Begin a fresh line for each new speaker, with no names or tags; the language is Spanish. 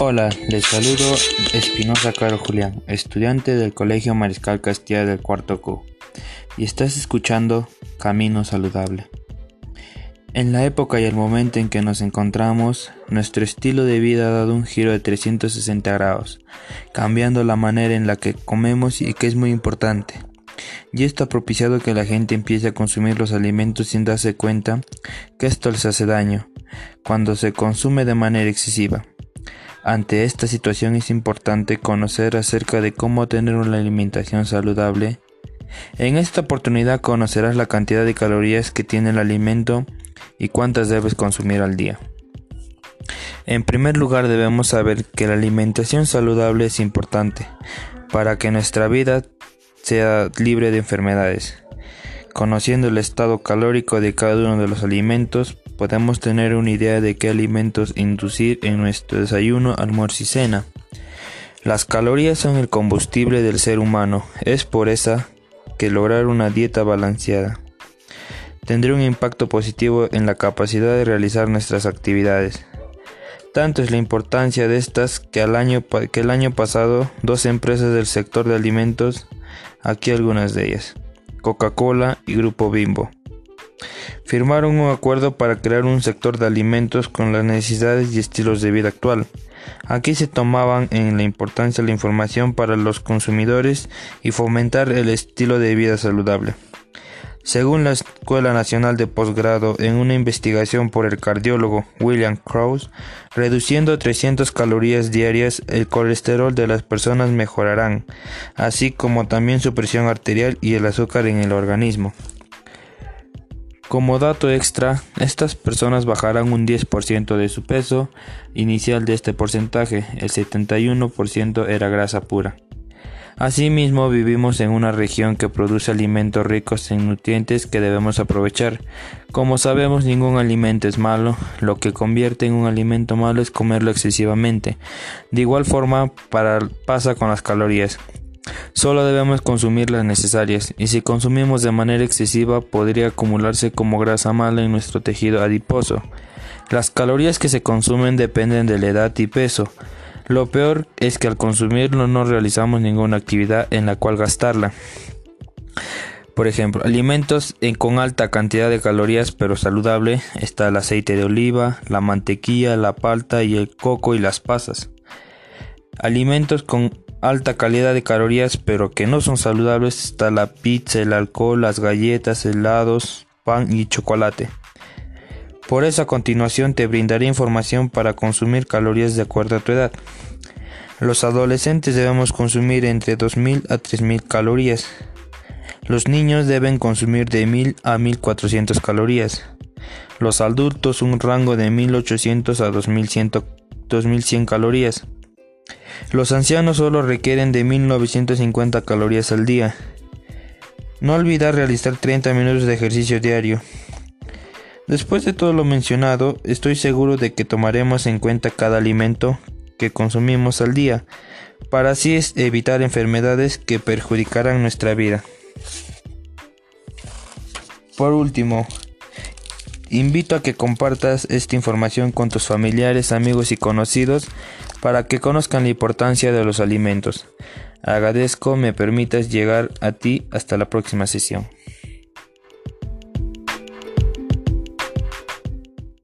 Hola, les saludo Espinosa Caro Julián, estudiante del Colegio Mariscal Castilla del Cuarto Q, y estás escuchando Camino Saludable. En la época y el momento en que nos encontramos, nuestro estilo de vida ha dado un giro de 360 grados, cambiando la manera en la que comemos y que es muy importante. Y esto ha propiciado que la gente empiece a consumir los alimentos sin darse cuenta que esto les hace daño, cuando se consume de manera excesiva. Ante esta situación es importante conocer acerca de cómo tener una alimentación saludable. En esta oportunidad conocerás la cantidad de calorías que tiene el alimento y cuántas debes consumir al día. En primer lugar debemos saber que la alimentación saludable es importante para que nuestra vida sea libre de enfermedades. Conociendo el estado calórico de cada uno de los alimentos, podemos tener una idea de qué alimentos inducir en nuestro desayuno, almuerzo y cena. Las calorías son el combustible del ser humano, es por esa que lograr una dieta balanceada tendría un impacto positivo en la capacidad de realizar nuestras actividades. Tanto es la importancia de estas que, al año, que el año pasado dos empresas del sector de alimentos, aquí algunas de ellas, Coca-Cola y Grupo Bimbo, firmaron un acuerdo para crear un sector de alimentos con las necesidades y estilos de vida actual. Aquí se tomaban en la importancia la información para los consumidores y fomentar el estilo de vida saludable. Según la Escuela Nacional de Posgrado, en una investigación por el cardiólogo William Krause, reduciendo 300 calorías diarias, el colesterol de las personas mejorarán, así como también su presión arterial y el azúcar en el organismo. Como dato extra, estas personas bajarán un 10% de su peso inicial de este porcentaje, el 71% era grasa pura. Asimismo, vivimos en una región que produce alimentos ricos en nutrientes que debemos aprovechar. Como sabemos, ningún alimento es malo, lo que convierte en un alimento malo es comerlo excesivamente. De igual forma, pasa con las calorías. Solo debemos consumir las necesarias, y si consumimos de manera excesiva podría acumularse como grasa mala en nuestro tejido adiposo. Las calorías que se consumen dependen de la edad y peso. Lo peor es que al consumirlo no realizamos ninguna actividad en la cual gastarla. Por ejemplo, alimentos con alta cantidad de calorías pero saludable está el aceite de oliva, la mantequilla, la palta y el coco y las pasas. Alimentos con alta calidad de calorías pero que no son saludables está la pizza, el alcohol, las galletas, helados, pan y chocolate. Por eso a continuación te brindaré información para consumir calorías de acuerdo a tu edad. Los adolescentes debemos consumir entre 2.000 a 3.000 calorías. Los niños deben consumir de 1.000 a 1.400 calorías. Los adultos un rango de 1.800 a 2.100, 2.100 calorías. Los ancianos solo requieren de 1.950 calorías al día. No olvidar realizar 30 minutos de ejercicio diario. Después de todo lo mencionado, estoy seguro de que tomaremos en cuenta cada alimento que consumimos al día, para así evitar enfermedades que perjudicarán nuestra vida. Por último, invito a que compartas esta información con tus familiares, amigos y conocidos para que conozcan la importancia de los alimentos. Agradezco me permitas llegar a ti hasta la próxima sesión.